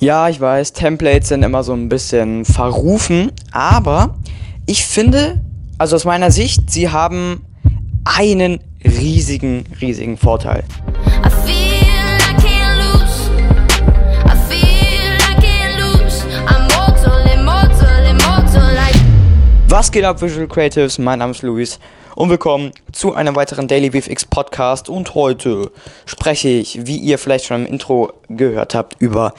Ja, ich weiß, Templates sind immer so ein bisschen verrufen, aber ich finde, also aus meiner Sicht, sie haben einen riesigen, riesigen Vorteil. Was geht ab, Visual Creatives? Mein Name ist Luis und willkommen zu einem weiteren Daily VFX Podcast. Und heute spreche ich, wie ihr vielleicht schon im Intro gehört habt, über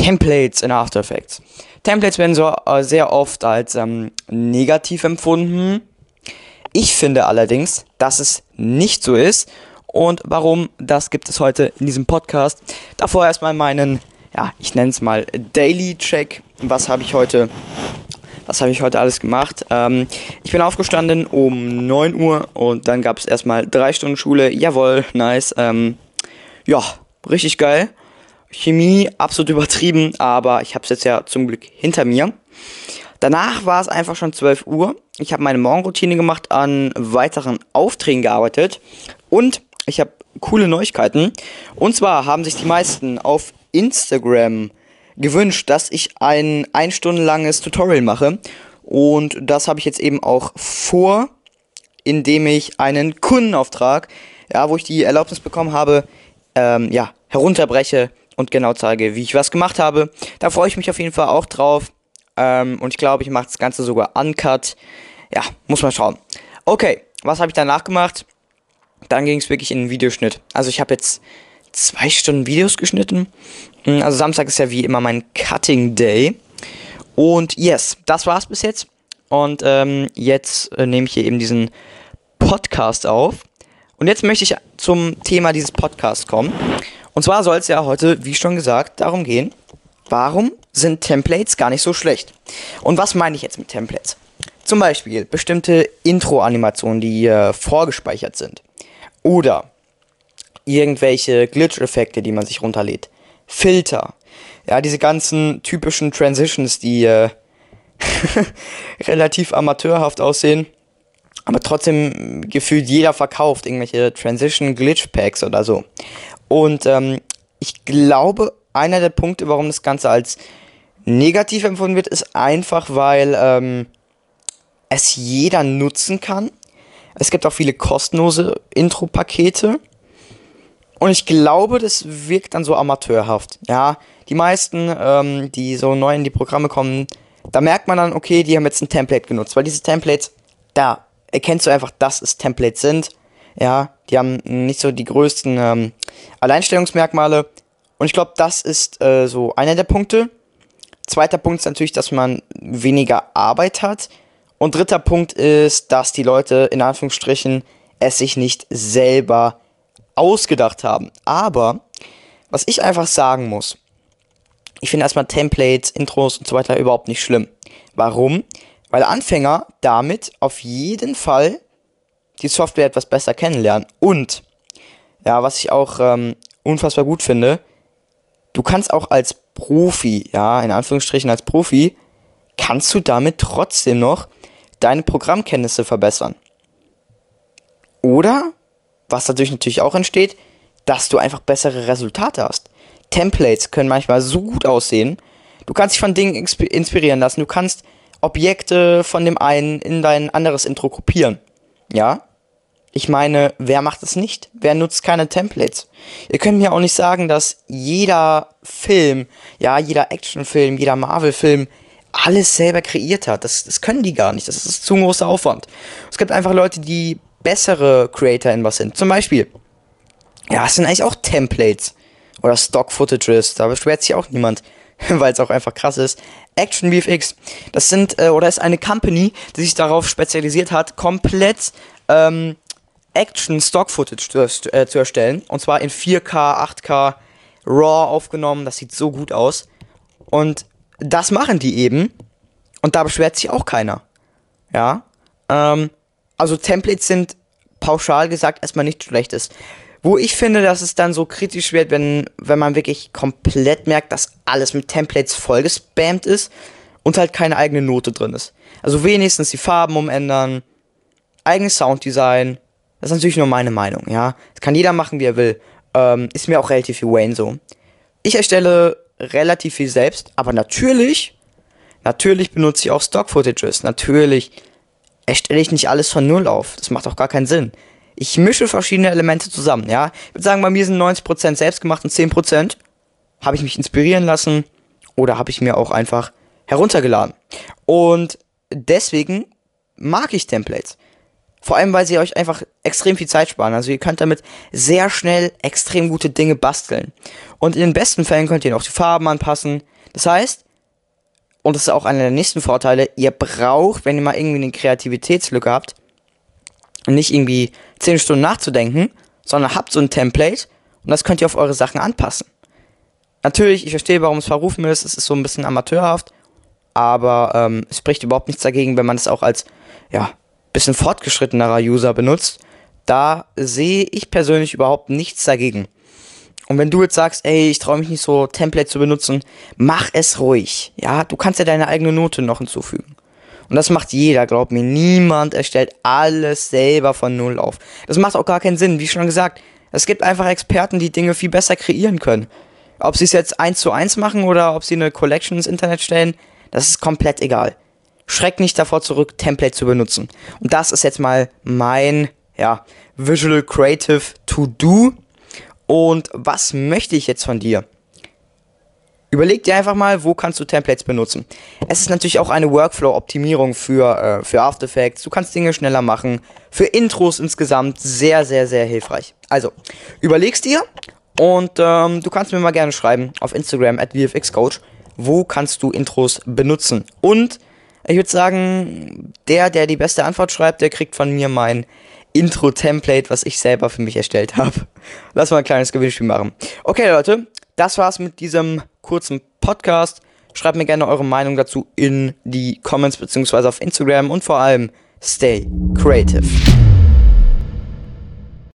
Templates in After Effects. Templates werden so äh, sehr oft als ähm, negativ empfunden. Ich finde allerdings, dass es nicht so ist. Und warum, das gibt es heute in diesem Podcast. Davor erstmal meinen, ja, ich nenne es mal Daily Check. Was habe ich heute was habe ich heute alles gemacht? Ähm, ich bin aufgestanden um 9 Uhr und dann gab es erstmal drei Stunden Schule. Jawohl, nice. Ähm, ja, richtig geil. Chemie absolut übertrieben, aber ich habe es jetzt ja zum Glück hinter mir. Danach war es einfach schon 12 Uhr. Ich habe meine Morgenroutine gemacht, an weiteren Aufträgen gearbeitet und ich habe coole Neuigkeiten. Und zwar haben sich die meisten auf Instagram gewünscht, dass ich ein ein Stunden langes Tutorial mache. Und das habe ich jetzt eben auch vor, indem ich einen Kundenauftrag, ja, wo ich die Erlaubnis bekommen habe, ähm, ja, herunterbreche und genau zeige, wie ich was gemacht habe. Da freue ich mich auf jeden Fall auch drauf. Ähm, und ich glaube, ich mache das Ganze sogar uncut. Ja, muss man schauen. Okay, was habe ich danach gemacht? Dann ging es wirklich in den Videoschnitt. Also ich habe jetzt zwei Stunden Videos geschnitten. Mm, Also Samstag ist ja wie immer mein Cutting Day. Und yes, das war's bis jetzt. Und ähm, jetzt äh, nehme ich hier eben diesen Podcast auf. Und jetzt möchte ich zum Thema dieses Podcasts kommen. Und zwar soll es ja heute, wie schon gesagt, darum gehen, warum sind Templates gar nicht so schlecht? Und was meine ich jetzt mit Templates? Zum Beispiel bestimmte Intro-Animationen, die äh, vorgespeichert sind. Oder irgendwelche Glitch-Effekte, die man sich runterlädt. Filter. Ja, diese ganzen typischen Transitions, die äh, relativ amateurhaft aussehen. Aber trotzdem gefühlt jeder verkauft irgendwelche Transition Glitch Packs oder so. Und ähm, ich glaube, einer der Punkte, warum das Ganze als negativ empfunden wird, ist einfach, weil ähm, es jeder nutzen kann. Es gibt auch viele kostenlose Intro-Pakete. Und ich glaube, das wirkt dann so amateurhaft. Ja, die meisten, ähm, die so neu in die Programme kommen, da merkt man dann, okay, die haben jetzt ein Template genutzt. Weil diese Templates, da erkennst du einfach, dass es Templates sind. Ja, die haben nicht so die größten ähm, Alleinstellungsmerkmale. Und ich glaube, das ist äh, so einer der Punkte. Zweiter Punkt ist natürlich, dass man weniger Arbeit hat. Und dritter Punkt ist, dass die Leute in Anführungsstrichen es sich nicht selber ausgedacht haben. Aber was ich einfach sagen muss, ich finde erstmal Templates, Intros und so weiter überhaupt nicht schlimm. Warum? Weil Anfänger damit auf jeden Fall die Software etwas besser kennenlernen. Und, ja, was ich auch ähm, unfassbar gut finde, du kannst auch als Profi, ja, in Anführungsstrichen als Profi, kannst du damit trotzdem noch deine Programmkenntnisse verbessern. Oder, was dadurch natürlich auch entsteht, dass du einfach bessere Resultate hast. Templates können manchmal so gut aussehen. Du kannst dich von Dingen insp- inspirieren lassen. Du kannst Objekte von dem einen in dein anderes Intro kopieren. Ja? Ich meine, wer macht es nicht? Wer nutzt keine Templates? Ihr könnt mir auch nicht sagen, dass jeder Film, ja, jeder Actionfilm, jeder Marvel-Film alles selber kreiert hat. Das, das können die gar nicht. Das ist zu ein großer Aufwand. Es gibt einfach Leute, die bessere Creator in was sind. Zum Beispiel, ja, es sind eigentlich auch Templates oder Stock-Footages. Da beschwert sich auch niemand, weil es auch einfach krass ist. Action VFX, das sind, äh, oder ist eine Company, die sich darauf spezialisiert hat, komplett ähm, Action Stock Footage zu, äh, zu erstellen. Und zwar in 4K, 8K, RAW aufgenommen. Das sieht so gut aus. Und das machen die eben. Und da beschwert sich auch keiner. Ja. Ähm, also Templates sind pauschal gesagt erstmal nichts Schlechtes. Wo ich finde, dass es dann so kritisch wird, wenn, wenn man wirklich komplett merkt, dass alles mit Templates vollgespammt ist und halt keine eigene Note drin ist. Also wenigstens die Farben umändern, eigenes Sounddesign. Das ist natürlich nur meine Meinung, ja. Das kann jeder machen, wie er will. Ähm, ist mir auch relativ wie Wayne so. Ich erstelle relativ viel selbst, aber natürlich, natürlich benutze ich auch Stock-Footages. Natürlich erstelle ich nicht alles von Null auf. Das macht auch gar keinen Sinn. Ich mische verschiedene Elemente zusammen, ja. Ich würde sagen, bei mir sind 90% selbst gemacht und 10% habe ich mich inspirieren lassen oder habe ich mir auch einfach heruntergeladen. Und deswegen mag ich Templates. Vor allem, weil sie euch einfach extrem viel Zeit sparen. Also ihr könnt damit sehr schnell extrem gute Dinge basteln. Und in den besten Fällen könnt ihr noch die Farben anpassen. Das heißt, und das ist auch einer der nächsten Vorteile, ihr braucht, wenn ihr mal irgendwie eine Kreativitätslücke habt, nicht irgendwie 10 Stunden nachzudenken, sondern habt so ein Template und das könnt ihr auf eure Sachen anpassen. Natürlich, ich verstehe, warum es verrufen ist, es ist so ein bisschen amateurhaft, aber ähm, es spricht überhaupt nichts dagegen, wenn man es auch als, ja, bisschen fortgeschrittenerer User benutzt. Da sehe ich persönlich überhaupt nichts dagegen. Und wenn du jetzt sagst, ey, ich traue mich nicht so Template zu benutzen, mach es ruhig. Ja, du kannst ja deine eigene Note noch hinzufügen. Und das macht jeder, glaub mir. Niemand erstellt alles selber von Null auf. Das macht auch gar keinen Sinn. Wie schon gesagt, es gibt einfach Experten, die Dinge viel besser kreieren können. Ob sie es jetzt eins zu eins machen oder ob sie eine Collection ins Internet stellen, das ist komplett egal. Schreck nicht davor zurück, Template zu benutzen. Und das ist jetzt mal mein, ja, Visual Creative To-Do. Und was möchte ich jetzt von dir? Überleg dir einfach mal, wo kannst du Templates benutzen. Es ist natürlich auch eine Workflow-Optimierung für, äh, für After Effects. Du kannst Dinge schneller machen. Für Intros insgesamt sehr, sehr, sehr hilfreich. Also, überlegst dir und ähm, du kannst mir mal gerne schreiben auf Instagram at VFXCoach, wo kannst du Intros benutzen. Und ich würde sagen, der, der die beste Antwort schreibt, der kriegt von mir mein Intro-Template, was ich selber für mich erstellt habe. Lass mal ein kleines Gewinnspiel machen. Okay, Leute, das war's mit diesem kurzen Podcast. Schreibt mir gerne eure Meinung dazu in die Comments beziehungsweise auf Instagram und vor allem stay creative.